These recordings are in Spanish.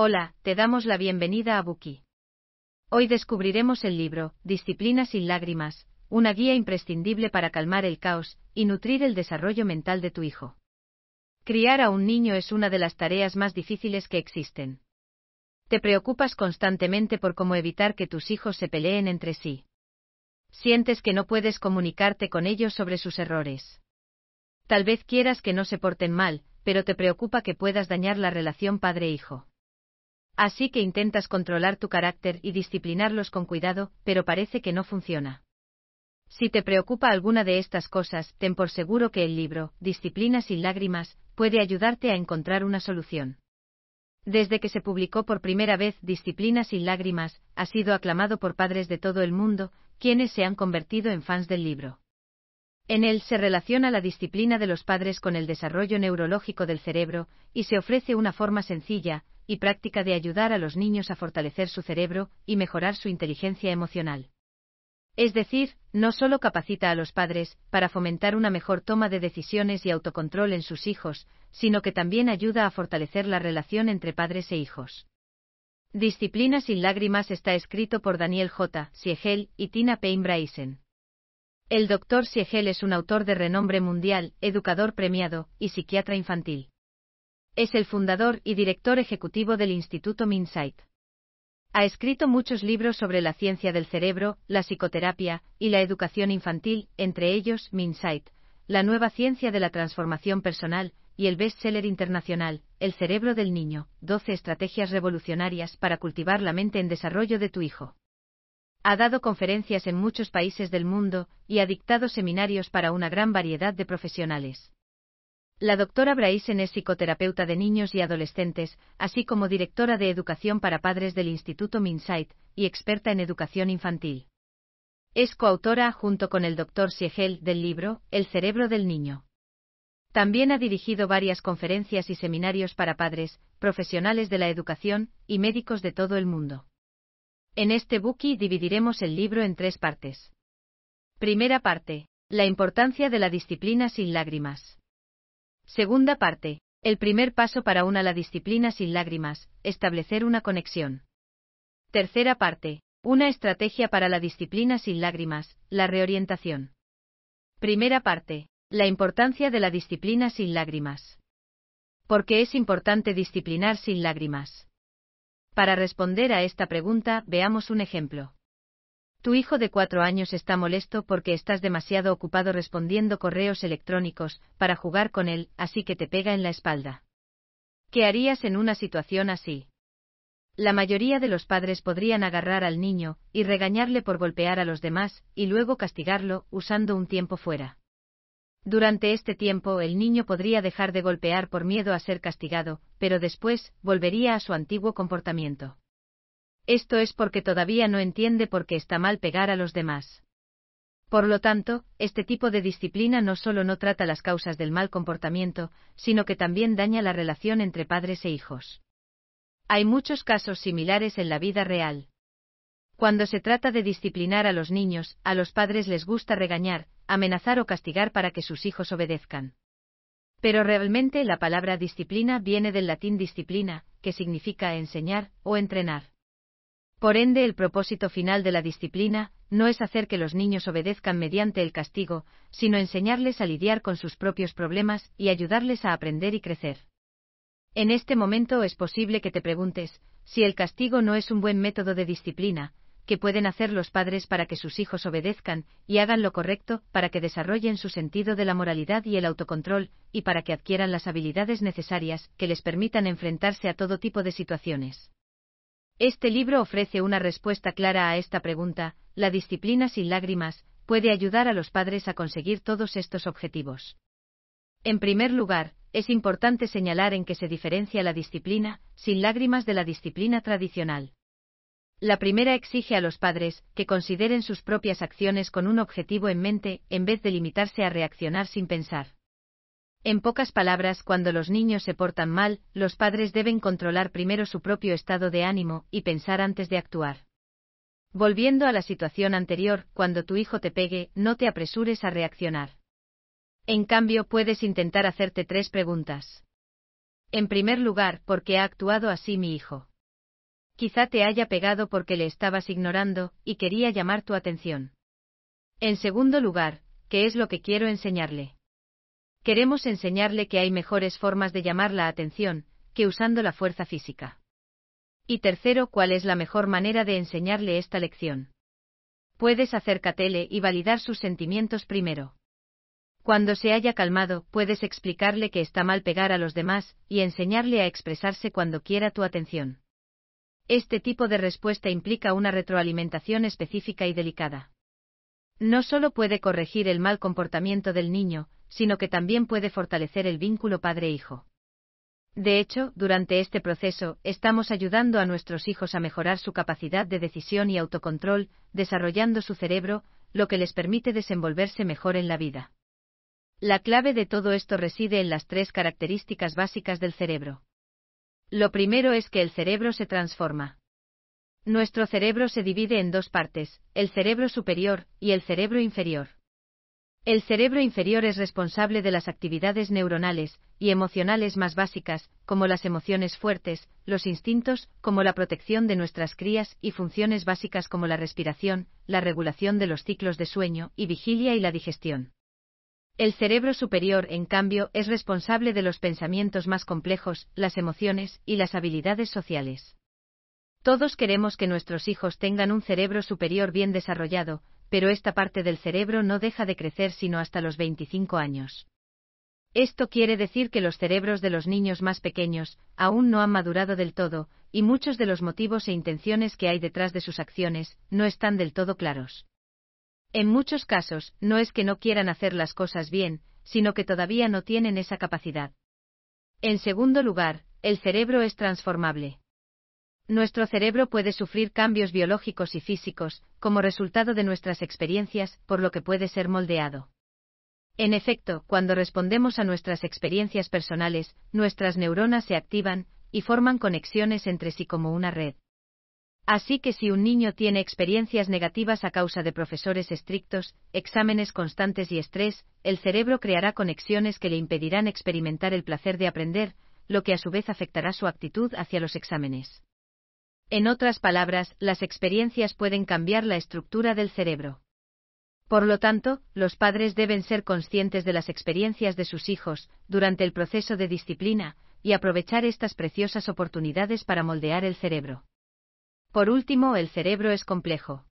Hola, te damos la bienvenida a Buki. Hoy descubriremos el libro, Disciplina sin lágrimas, una guía imprescindible para calmar el caos y nutrir el desarrollo mental de tu hijo. Criar a un niño es una de las tareas más difíciles que existen. Te preocupas constantemente por cómo evitar que tus hijos se peleen entre sí. Sientes que no puedes comunicarte con ellos sobre sus errores. Tal vez quieras que no se porten mal, pero te preocupa que puedas dañar la relación padre-hijo. Así que intentas controlar tu carácter y disciplinarlos con cuidado, pero parece que no funciona. Si te preocupa alguna de estas cosas, ten por seguro que el libro, Disciplina sin lágrimas, puede ayudarte a encontrar una solución. Desde que se publicó por primera vez Disciplina sin lágrimas, ha sido aclamado por padres de todo el mundo, quienes se han convertido en fans del libro. En él se relaciona la disciplina de los padres con el desarrollo neurológico del cerebro, y se ofrece una forma sencilla y práctica de ayudar a los niños a fortalecer su cerebro y mejorar su inteligencia emocional. Es decir, no solo capacita a los padres para fomentar una mejor toma de decisiones y autocontrol en sus hijos, sino que también ayuda a fortalecer la relación entre padres e hijos. Disciplina sin lágrimas está escrito por Daniel J. Siegel y Tina Payne Bryson. El Dr. Siegel es un autor de renombre mundial, educador premiado y psiquiatra infantil. Es el fundador y director ejecutivo del Instituto Minsight. Ha escrito muchos libros sobre la ciencia del cerebro, la psicoterapia y la educación infantil, entre ellos Minsight, la nueva ciencia de la transformación personal, y el bestseller internacional, El cerebro del niño, 12 estrategias revolucionarias para cultivar la mente en desarrollo de tu hijo. Ha dado conferencias en muchos países del mundo y ha dictado seminarios para una gran variedad de profesionales. La doctora Braisen es psicoterapeuta de niños y adolescentes, así como directora de educación para padres del Instituto Minsight y experta en educación infantil. Es coautora, junto con el doctor Siegel, del libro El cerebro del niño. También ha dirigido varias conferencias y seminarios para padres, profesionales de la educación y médicos de todo el mundo. En este bookie dividiremos el libro en tres partes. Primera parte. La importancia de la disciplina sin lágrimas. Segunda parte. El primer paso para una la disciplina sin lágrimas, establecer una conexión. Tercera parte. Una estrategia para la disciplina sin lágrimas, la reorientación. Primera parte. La importancia de la disciplina sin lágrimas. ¿Por qué es importante disciplinar sin lágrimas? Para responder a esta pregunta, veamos un ejemplo. Tu hijo de cuatro años está molesto porque estás demasiado ocupado respondiendo correos electrónicos para jugar con él, así que te pega en la espalda. ¿Qué harías en una situación así? La mayoría de los padres podrían agarrar al niño y regañarle por golpear a los demás y luego castigarlo usando un tiempo fuera. Durante este tiempo el niño podría dejar de golpear por miedo a ser castigado, pero después volvería a su antiguo comportamiento. Esto es porque todavía no entiende por qué está mal pegar a los demás. Por lo tanto, este tipo de disciplina no solo no trata las causas del mal comportamiento, sino que también daña la relación entre padres e hijos. Hay muchos casos similares en la vida real. Cuando se trata de disciplinar a los niños, a los padres les gusta regañar, amenazar o castigar para que sus hijos obedezcan. Pero realmente la palabra disciplina viene del latín disciplina, que significa enseñar o entrenar. Por ende, el propósito final de la disciplina no es hacer que los niños obedezcan mediante el castigo, sino enseñarles a lidiar con sus propios problemas y ayudarles a aprender y crecer. En este momento es posible que te preguntes, si el castigo no es un buen método de disciplina, ¿qué pueden hacer los padres para que sus hijos obedezcan y hagan lo correcto, para que desarrollen su sentido de la moralidad y el autocontrol, y para que adquieran las habilidades necesarias que les permitan enfrentarse a todo tipo de situaciones? Este libro ofrece una respuesta clara a esta pregunta, la disciplina sin lágrimas, puede ayudar a los padres a conseguir todos estos objetivos. En primer lugar, es importante señalar en que se diferencia la disciplina, sin lágrimas de la disciplina tradicional. La primera exige a los padres que consideren sus propias acciones con un objetivo en mente, en vez de limitarse a reaccionar sin pensar. En pocas palabras, cuando los niños se portan mal, los padres deben controlar primero su propio estado de ánimo y pensar antes de actuar. Volviendo a la situación anterior, cuando tu hijo te pegue, no te apresures a reaccionar. En cambio, puedes intentar hacerte tres preguntas. En primer lugar, porque ha actuado así mi hijo. Quizá te haya pegado porque le estabas ignorando, y quería llamar tu atención. En segundo lugar, ¿qué es lo que quiero enseñarle? Queremos enseñarle que hay mejores formas de llamar la atención, que usando la fuerza física. Y tercero, ¿cuál es la mejor manera de enseñarle esta lección? Puedes acercártele y validar sus sentimientos primero. Cuando se haya calmado, puedes explicarle que está mal pegar a los demás, y enseñarle a expresarse cuando quiera tu atención. Este tipo de respuesta implica una retroalimentación específica y delicada. No solo puede corregir el mal comportamiento del niño, sino que también puede fortalecer el vínculo padre-hijo. De hecho, durante este proceso, estamos ayudando a nuestros hijos a mejorar su capacidad de decisión y autocontrol, desarrollando su cerebro, lo que les permite desenvolverse mejor en la vida. La clave de todo esto reside en las tres características básicas del cerebro. Lo primero es que el cerebro se transforma. Nuestro cerebro se divide en dos partes, el cerebro superior y el cerebro inferior. El cerebro inferior es responsable de las actividades neuronales y emocionales más básicas, como las emociones fuertes, los instintos, como la protección de nuestras crías y funciones básicas como la respiración, la regulación de los ciclos de sueño y vigilia y la digestión. El cerebro superior, en cambio, es responsable de los pensamientos más complejos, las emociones y las habilidades sociales. Todos queremos que nuestros hijos tengan un cerebro superior bien desarrollado, pero esta parte del cerebro no deja de crecer sino hasta los 25 años. Esto quiere decir que los cerebros de los niños más pequeños aún no han madurado del todo, y muchos de los motivos e intenciones que hay detrás de sus acciones no están del todo claros. En muchos casos, no es que no quieran hacer las cosas bien, sino que todavía no tienen esa capacidad. En segundo lugar, el cerebro es transformable. Nuestro cerebro puede sufrir cambios biológicos y físicos, como resultado de nuestras experiencias, por lo que puede ser moldeado. En efecto, cuando respondemos a nuestras experiencias personales, nuestras neuronas se activan, y forman conexiones entre sí como una red. Así que si un niño tiene experiencias negativas a causa de profesores estrictos, exámenes constantes y estrés, el cerebro creará conexiones que le impedirán experimentar el placer de aprender, lo que a su vez afectará su actitud hacia los exámenes. En otras palabras, las experiencias pueden cambiar la estructura del cerebro. Por lo tanto, los padres deben ser conscientes de las experiencias de sus hijos durante el proceso de disciplina, y aprovechar estas preciosas oportunidades para moldear el cerebro. Por último, el cerebro es complejo.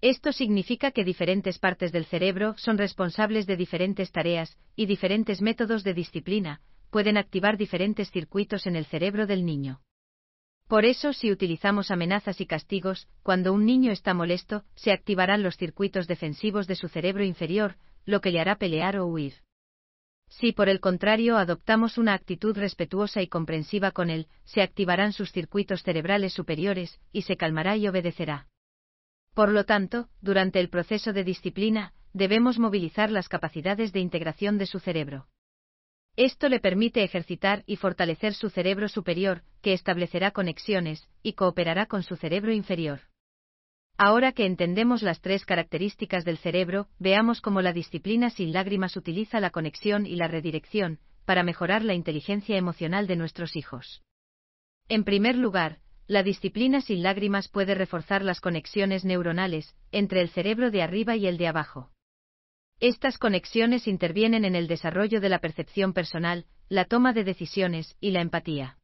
Esto significa que diferentes partes del cerebro son responsables de diferentes tareas, y diferentes métodos de disciplina, pueden activar diferentes circuitos en el cerebro del niño. Por eso, si utilizamos amenazas y castigos, cuando un niño está molesto, se activarán los circuitos defensivos de su cerebro inferior, lo que le hará pelear o huir. Si por el contrario adoptamos una actitud respetuosa y comprensiva con él, se activarán sus circuitos cerebrales superiores, y se calmará y obedecerá. Por lo tanto, durante el proceso de disciplina, debemos movilizar las capacidades de integración de su cerebro. Esto le permite ejercitar y fortalecer su cerebro superior, que establecerá conexiones, y cooperará con su cerebro inferior. Ahora que entendemos las tres características del cerebro, veamos cómo la disciplina sin lágrimas utiliza la conexión y la redirección, para mejorar la inteligencia emocional de nuestros hijos. En primer lugar, la disciplina sin lágrimas puede reforzar las conexiones neuronales, entre el cerebro de arriba y el de abajo. Estas conexiones intervienen en el desarrollo de la percepción personal, la toma de decisiones y la empatía.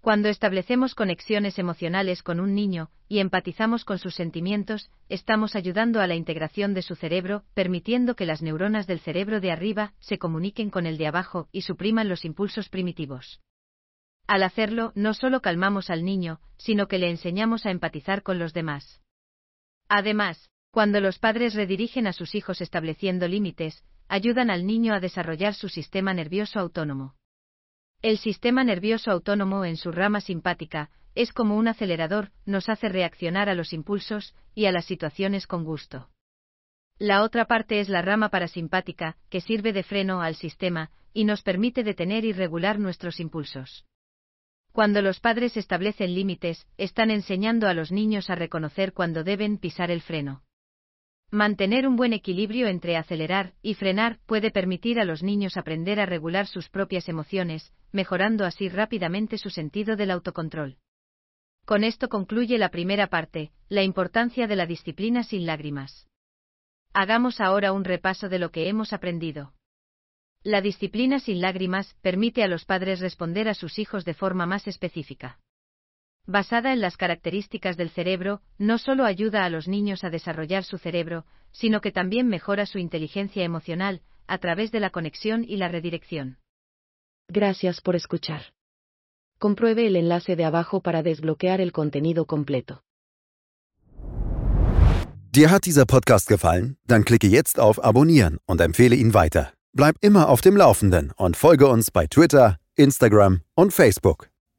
Cuando establecemos conexiones emocionales con un niño y empatizamos con sus sentimientos, estamos ayudando a la integración de su cerebro, permitiendo que las neuronas del cerebro de arriba se comuniquen con el de abajo y supriman los impulsos primitivos. Al hacerlo, no solo calmamos al niño, sino que le enseñamos a empatizar con los demás. Además, cuando los padres redirigen a sus hijos estableciendo límites, ayudan al niño a desarrollar su sistema nervioso autónomo. El sistema nervioso autónomo en su rama simpática, es como un acelerador, nos hace reaccionar a los impulsos y a las situaciones con gusto. La otra parte es la rama parasimpática, que sirve de freno al sistema, y nos permite detener y regular nuestros impulsos. Cuando los padres establecen límites, están enseñando a los niños a reconocer cuando deben pisar el freno. Mantener un buen equilibrio entre acelerar y frenar puede permitir a los niños aprender a regular sus propias emociones, mejorando así rápidamente su sentido del autocontrol. Con esto concluye la primera parte, la importancia de la disciplina sin lágrimas. Hagamos ahora un repaso de lo que hemos aprendido. La disciplina sin lágrimas permite a los padres responder a sus hijos de forma más específica basada en las características del cerebro, no solo ayuda a los niños a desarrollar su cerebro, sino que también mejora su inteligencia emocional, a través de la conexión y la redirección. Gracias por escuchar. Compruebe el enlace de abajo para desbloquear el contenido completo. Dir hat dieser Podcast gefallen? Dann klicke jetzt auf Abonnieren und empfehle ihn weiter. Bleib immer auf dem Laufenden und folge uns bei Twitter, Instagram und Facebook.